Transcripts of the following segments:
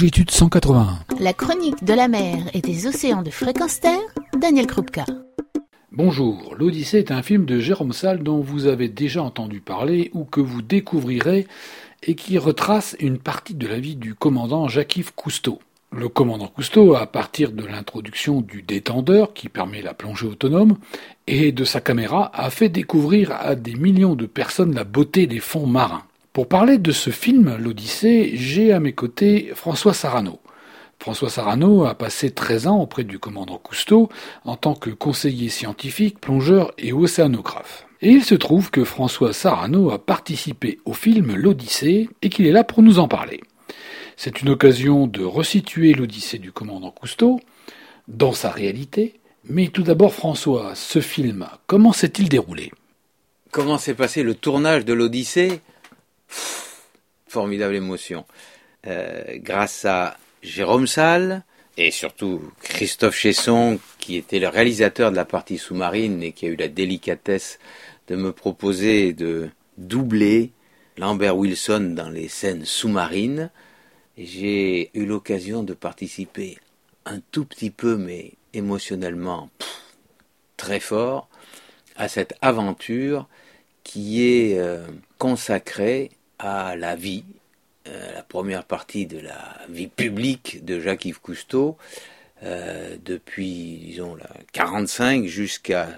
longitude 181. La chronique de la mer et des océans de fréquence terre, Daniel Krupka. Bonjour, l'Odyssée est un film de Jérôme Salle dont vous avez déjà entendu parler ou que vous découvrirez et qui retrace une partie de la vie du commandant Jacques-Yves Cousteau. Le commandant Cousteau, à partir de l'introduction du détendeur qui permet la plongée autonome et de sa caméra, a fait découvrir à des millions de personnes la beauté des fonds marins. Pour parler de ce film, l'Odyssée, j'ai à mes côtés François Sarano. François Sarano a passé 13 ans auprès du commandant Cousteau en tant que conseiller scientifique, plongeur et océanographe. Et il se trouve que François Sarano a participé au film L'Odyssée et qu'il est là pour nous en parler. C'est une occasion de resituer l'Odyssée du commandant Cousteau dans sa réalité. Mais tout d'abord, François, ce film, comment s'est-il déroulé? Comment s'est passé le tournage de l'Odyssée? Formidable émotion. Euh, grâce à Jérôme Salle et surtout Christophe Chesson, qui était le réalisateur de la partie sous-marine et qui a eu la délicatesse de me proposer de doubler Lambert Wilson dans les scènes sous-marines, j'ai eu l'occasion de participer un tout petit peu, mais émotionnellement très fort, à cette aventure qui est euh, consacrée à la vie, euh, la première partie de la vie publique de Jacques-Yves Cousteau, euh, depuis, disons, la 45 jusqu'à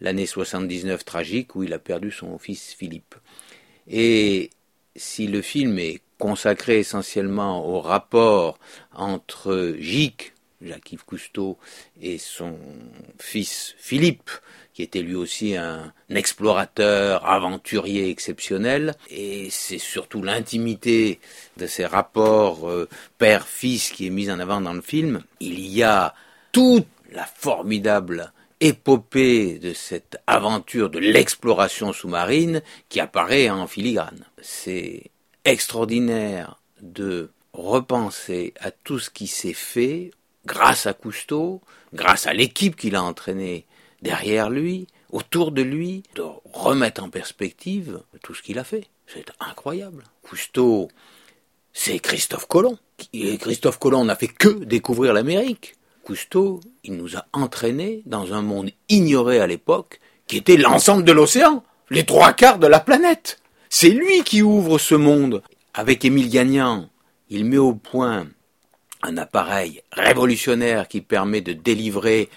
l'année 79 tragique où il a perdu son fils Philippe. Et si le film est consacré essentiellement au rapport entre Gic, Jacques-Yves Cousteau, et son fils Philippe, qui était lui aussi un explorateur, aventurier exceptionnel, et c'est surtout l'intimité de ces rapports euh, père-fils qui est mise en avant dans le film. Il y a toute la formidable épopée de cette aventure de l'exploration sous-marine qui apparaît en filigrane. C'est extraordinaire de repenser à tout ce qui s'est fait grâce à Cousteau, grâce à l'équipe qu'il a entraînée derrière lui, autour de lui, de remettre en perspective tout ce qu'il a fait. C'est incroyable. Cousteau, c'est Christophe Colomb. Christophe Colomb n'a fait que découvrir l'Amérique. Cousteau, il nous a entraînés dans un monde ignoré à l'époque, qui était l'ensemble de l'océan, les trois quarts de la planète. C'est lui qui ouvre ce monde. Avec Émile Gagnan, il met au point un appareil révolutionnaire qui permet de délivrer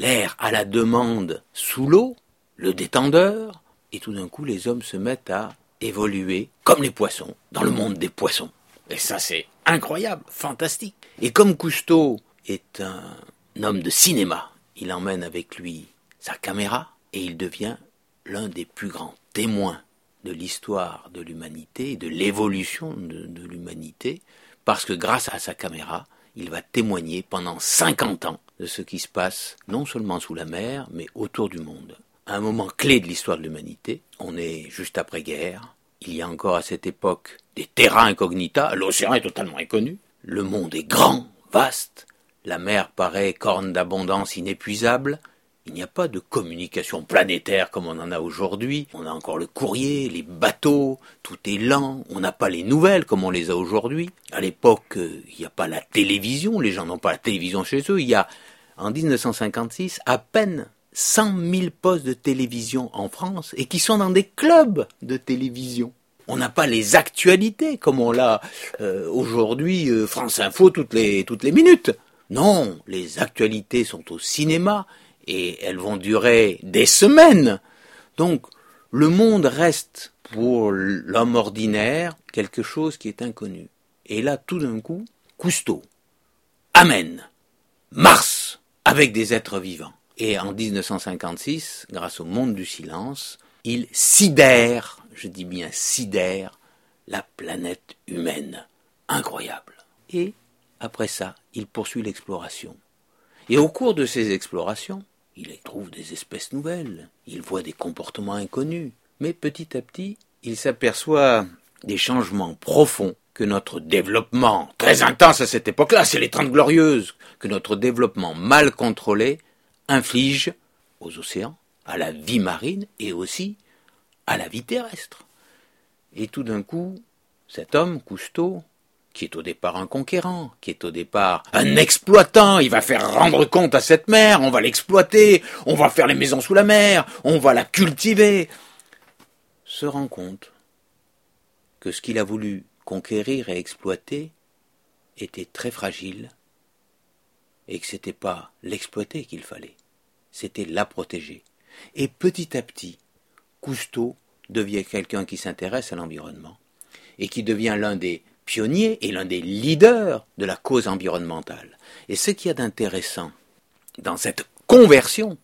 l'air à la demande sous l'eau, le détendeur, et tout d'un coup les hommes se mettent à évoluer comme les poissons, dans le monde des poissons. Et ça c'est incroyable, fantastique. Et comme Cousteau est un homme de cinéma, il emmène avec lui sa caméra et il devient l'un des plus grands témoins de l'histoire de l'humanité de l'évolution de, l'humanité, parce que grâce à sa caméra, il va témoigner pendant 50 ans de ce qui se passe non seulement sous la mer, mais autour du monde. un moment clé de l'histoire de l'humanité, on est juste après-guerre, il y a encore à cette époque des terrains incognita, l'océan est totalement inconnu, le monde est grand, vaste, la mer paraît corne d'abondance inépuisable, il n'y a pas de communication planétaire comme on en a aujourd'hui. On a encore le courrier, les bateaux, tout est lent. On n'a pas les nouvelles comme on les a aujourd'hui. À l'époque, euh, il n'y a pas la télévision. Les gens n'ont pas la télévision chez eux. Il y a, en 1956, à peine 100 000 postes de télévision en France et qui sont dans des clubs de télévision. On n'a pas les actualités comme on l'a euh, aujourd'hui euh, France Info toutes les toutes les minutes. Non, les actualités sont au cinéma et elles vont durer des semaines. Donc le monde reste pour l'homme ordinaire quelque chose qui est inconnu. Et là, tout d'un coup, Cousteau amène Mars avec des êtres vivants. Et en 1956, grâce au monde du silence, il sidère, je dis bien sidère, la planète humaine. Incroyable. Et après ça, il poursuit l'exploration. Et au cours de ces explorations, il trouve des espèces nouvelles, il voit des comportements inconnus, mais petit à petit, il s'aperçoit des changements profonds que notre développement, très intense à cette époque-là, c'est les Trente Glorieuses, que notre développement mal contrôlé inflige aux océans, à la vie marine et aussi à la vie terrestre. Et tout d'un coup, cet homme, Cousteau, qui est au départ un conquérant, qui est au départ un exploitant, il va faire rendre compte à cette mer, on va l'exploiter, on va faire les maisons sous la mer, on va la cultiver, se rend compte que ce qu'il a voulu conquérir et exploiter était très fragile et que c'était pas l'exploiter qu'il fallait, c'était la protéger. Et petit à petit, Cousteau devient quelqu'un qui s'intéresse à l'environnement et qui devient l'un des pionniers et l'un des leaders de la cause environnementale. Et ce qu'il y a d'intéressant dans cette conversion,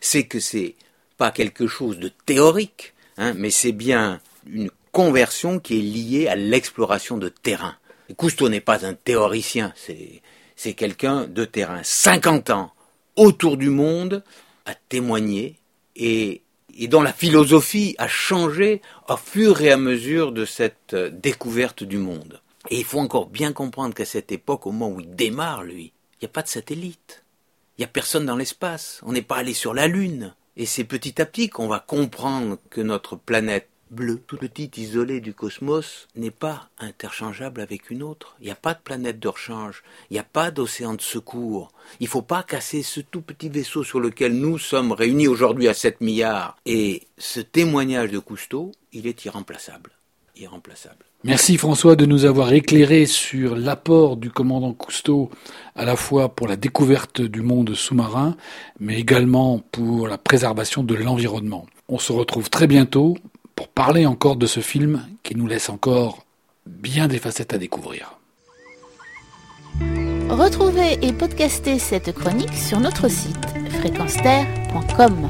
c'est que c'est pas quelque chose de théorique, hein, mais c'est bien une conversion qui est liée à l'exploration de terrain. Cousteau n'est pas un théoricien, c'est, quelqu'un de terrain. 50 ans autour du monde à témoigner et et dont la philosophie a changé au fur et à mesure de cette euh, découverte du monde. Et il faut encore bien comprendre qu'à cette époque, au moment où il démarre, lui, il n'y a pas de satellite. Il n'y a personne dans l'espace. On n'est pas allé sur la Lune. Et c'est petit à petit qu'on va comprendre que notre planète bleu, tout petit, isolé du cosmos, n'est pas interchangeable avec une autre. Il n'y a pas de planète de rechange, il n'y a pas d'océan de secours. Il ne faut pas casser ce tout petit vaisseau sur lequel nous sommes réunis aujourd'hui à 7 milliards. Et ce témoignage de Cousteau, il est irremplaçable. Irremplaçable. Merci François de nous avoir éclairé sur l'apport du commandant Cousteau à la fois pour la découverte du monde sous-marin, mais également pour la préservation de l'environnement. On se retrouve très bientôt pour parler encore de ce film qui nous laisse encore bien des facettes à découvrir. Retrouvez et podcastez cette chronique sur notre site fréquenceterre.com.